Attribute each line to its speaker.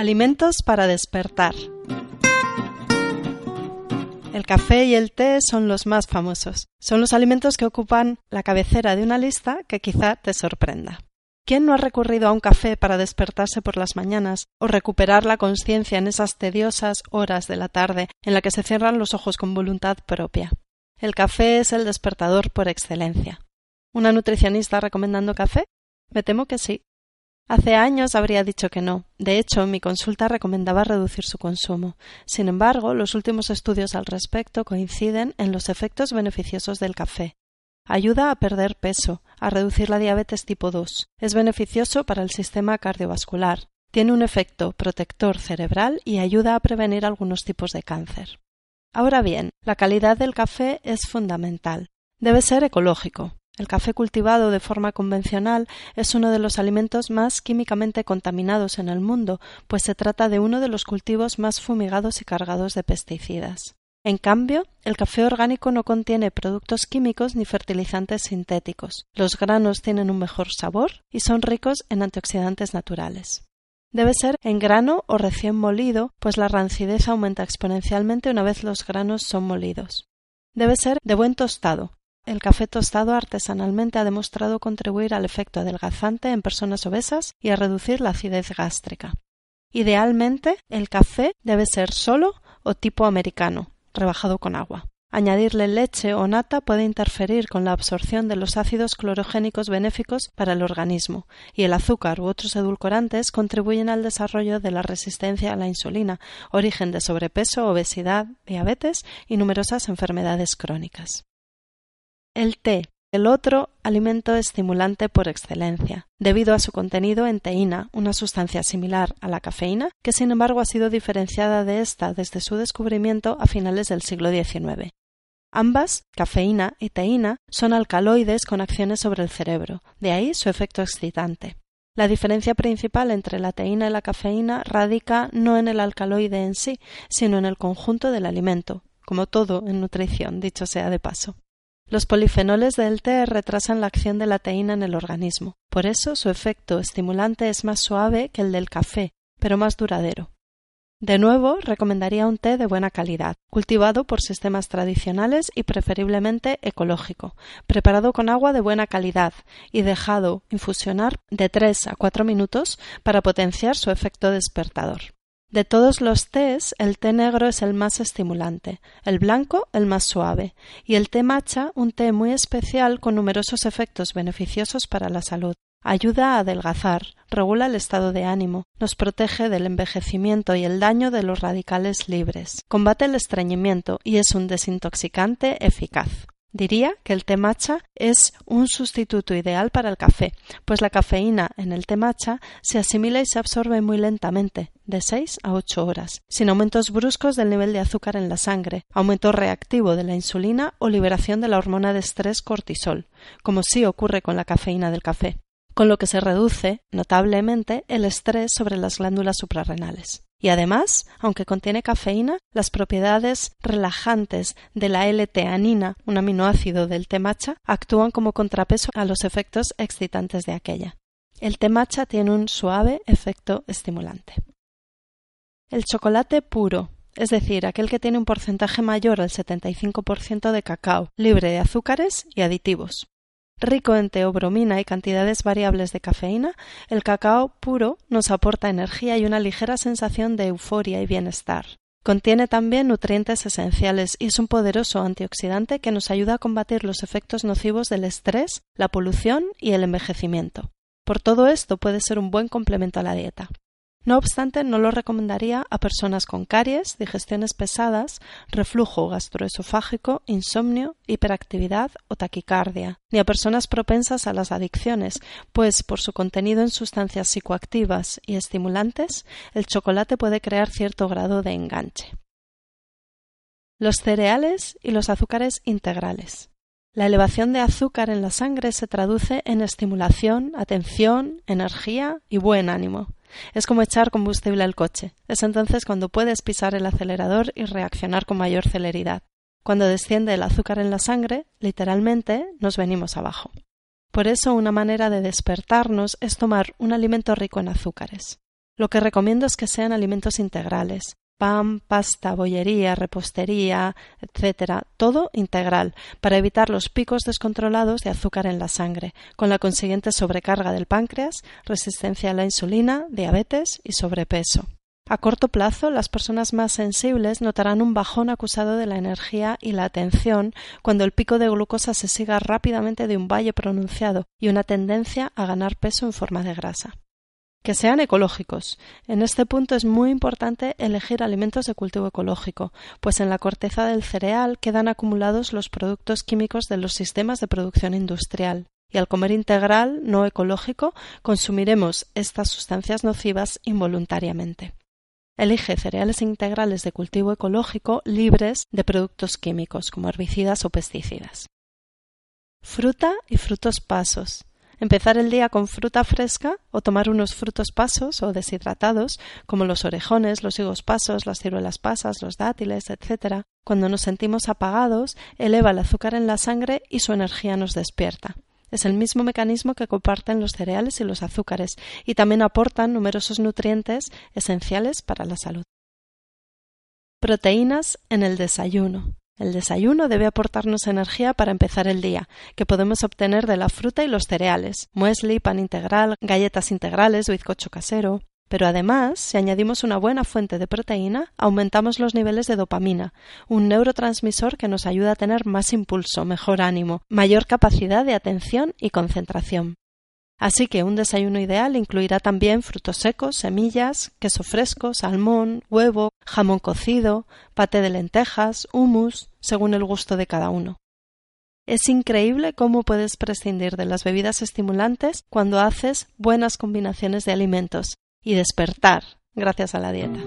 Speaker 1: Alimentos para despertar. El café y el té son los más famosos. Son los alimentos que ocupan la cabecera de una lista que quizá te sorprenda. ¿Quién no ha recurrido a un café para despertarse por las mañanas o recuperar la conciencia en esas tediosas horas de la tarde en la que se cierran los ojos con voluntad propia? El café es el despertador por excelencia. ¿Una nutricionista recomendando café? Me temo que sí. Hace años habría dicho que no. De hecho, mi consulta recomendaba reducir su consumo. Sin embargo, los últimos estudios al respecto coinciden en los efectos beneficiosos del café. Ayuda a perder peso, a reducir la diabetes tipo 2. Es beneficioso para el sistema cardiovascular. Tiene un efecto protector cerebral y ayuda a prevenir algunos tipos de cáncer. Ahora bien, la calidad del café es fundamental. Debe ser ecológico. El café cultivado de forma convencional es uno de los alimentos más químicamente contaminados en el mundo, pues se trata de uno de los cultivos más fumigados y cargados de pesticidas. En cambio, el café orgánico no contiene productos químicos ni fertilizantes sintéticos. Los granos tienen un mejor sabor y son ricos en antioxidantes naturales. Debe ser en grano o recién molido, pues la rancidez aumenta exponencialmente una vez los granos son molidos. Debe ser de buen tostado, el café tostado artesanalmente ha demostrado contribuir al efecto adelgazante en personas obesas y a reducir la acidez gástrica. Idealmente, el café debe ser solo o tipo americano, rebajado con agua. Añadirle leche o nata puede interferir con la absorción de los ácidos clorogénicos benéficos para el organismo, y el azúcar u otros edulcorantes contribuyen al desarrollo de la resistencia a la insulina, origen de sobrepeso, obesidad, diabetes y numerosas enfermedades crónicas. El té, el otro alimento estimulante por excelencia, debido a su contenido en teína, una sustancia similar a la cafeína, que sin embargo ha sido diferenciada de esta desde su descubrimiento a finales del siglo XIX. Ambas, cafeína y teína, son alcaloides con acciones sobre el cerebro, de ahí su efecto excitante. La diferencia principal entre la teína y la cafeína radica no en el alcaloide en sí, sino en el conjunto del alimento, como todo en nutrición, dicho sea de paso. Los polifenoles del té retrasan la acción de la teína en el organismo. Por eso su efecto estimulante es más suave que el del café, pero más duradero. De nuevo, recomendaría un té de buena calidad, cultivado por sistemas tradicionales y preferiblemente ecológico, preparado con agua de buena calidad y dejado infusionar de tres a cuatro minutos para potenciar su efecto despertador. De todos los tés, el té negro es el más estimulante, el blanco el más suave, y el té matcha un té muy especial con numerosos efectos beneficiosos para la salud. Ayuda a adelgazar, regula el estado de ánimo, nos protege del envejecimiento y el daño de los radicales libres, combate el estreñimiento y es un desintoxicante eficaz. Diría que el té matcha es un sustituto ideal para el café, pues la cafeína en el té matcha se asimila y se absorbe muy lentamente, de 6 a 8 horas, sin aumentos bruscos del nivel de azúcar en la sangre, aumento reactivo de la insulina o liberación de la hormona de estrés cortisol, como sí ocurre con la cafeína del café, con lo que se reduce notablemente el estrés sobre las glándulas suprarrenales. Y además, aunque contiene cafeína, las propiedades relajantes de la L-teanina, un aminoácido del té matcha, actúan como contrapeso a los efectos excitantes de aquella. El té matcha tiene un suave efecto estimulante. El chocolate puro, es decir, aquel que tiene un porcentaje mayor al 75% de cacao, libre de azúcares y aditivos. Rico en teobromina y cantidades variables de cafeína, el cacao puro nos aporta energía y una ligera sensación de euforia y bienestar. Contiene también nutrientes esenciales y es un poderoso antioxidante que nos ayuda a combatir los efectos nocivos del estrés, la polución y el envejecimiento. Por todo esto puede ser un buen complemento a la dieta. No obstante, no lo recomendaría a personas con caries, digestiones pesadas, reflujo gastroesofágico, insomnio, hiperactividad o taquicardia, ni a personas propensas a las adicciones, pues por su contenido en sustancias psicoactivas y estimulantes, el chocolate puede crear cierto grado de enganche. Los cereales y los azúcares integrales. La elevación de azúcar en la sangre se traduce en estimulación, atención, energía y buen ánimo. Es como echar combustible al coche. Es entonces cuando puedes pisar el acelerador y reaccionar con mayor celeridad. Cuando desciende el azúcar en la sangre, literalmente nos venimos abajo. Por eso una manera de despertarnos es tomar un alimento rico en azúcares. Lo que recomiendo es que sean alimentos integrales. Pan, pasta, bollería, repostería, etc. Todo integral, para evitar los picos descontrolados de azúcar en la sangre, con la consiguiente sobrecarga del páncreas, resistencia a la insulina, diabetes y sobrepeso. A corto plazo, las personas más sensibles notarán un bajón acusado de la energía y la atención cuando el pico de glucosa se siga rápidamente de un valle pronunciado y una tendencia a ganar peso en forma de grasa. Que sean ecológicos. En este punto es muy importante elegir alimentos de cultivo ecológico, pues en la corteza del cereal quedan acumulados los productos químicos de los sistemas de producción industrial y al comer integral no ecológico consumiremos estas sustancias nocivas involuntariamente. Elige cereales integrales de cultivo ecológico libres de productos químicos como herbicidas o pesticidas. Fruta y frutos pasos. Empezar el día con fruta fresca o tomar unos frutos pasos o deshidratados, como los orejones, los higos pasos, las ciruelas pasas, los dátiles, etc., cuando nos sentimos apagados, eleva el azúcar en la sangre y su energía nos despierta. Es el mismo mecanismo que comparten los cereales y los azúcares, y también aportan numerosos nutrientes esenciales para la salud. Proteínas en el desayuno. El desayuno debe aportarnos energía para empezar el día, que podemos obtener de la fruta y los cereales, muesli, pan integral, galletas integrales, bizcocho casero. Pero además, si añadimos una buena fuente de proteína, aumentamos los niveles de dopamina, un neurotransmisor que nos ayuda a tener más impulso, mejor ánimo, mayor capacidad de atención y concentración. Así que un desayuno ideal incluirá también frutos secos, semillas, queso fresco, salmón, huevo, jamón cocido, pate de lentejas, humus, según el gusto de cada uno. Es increíble cómo puedes prescindir de las bebidas estimulantes cuando haces buenas combinaciones de alimentos, y despertar gracias a la dieta.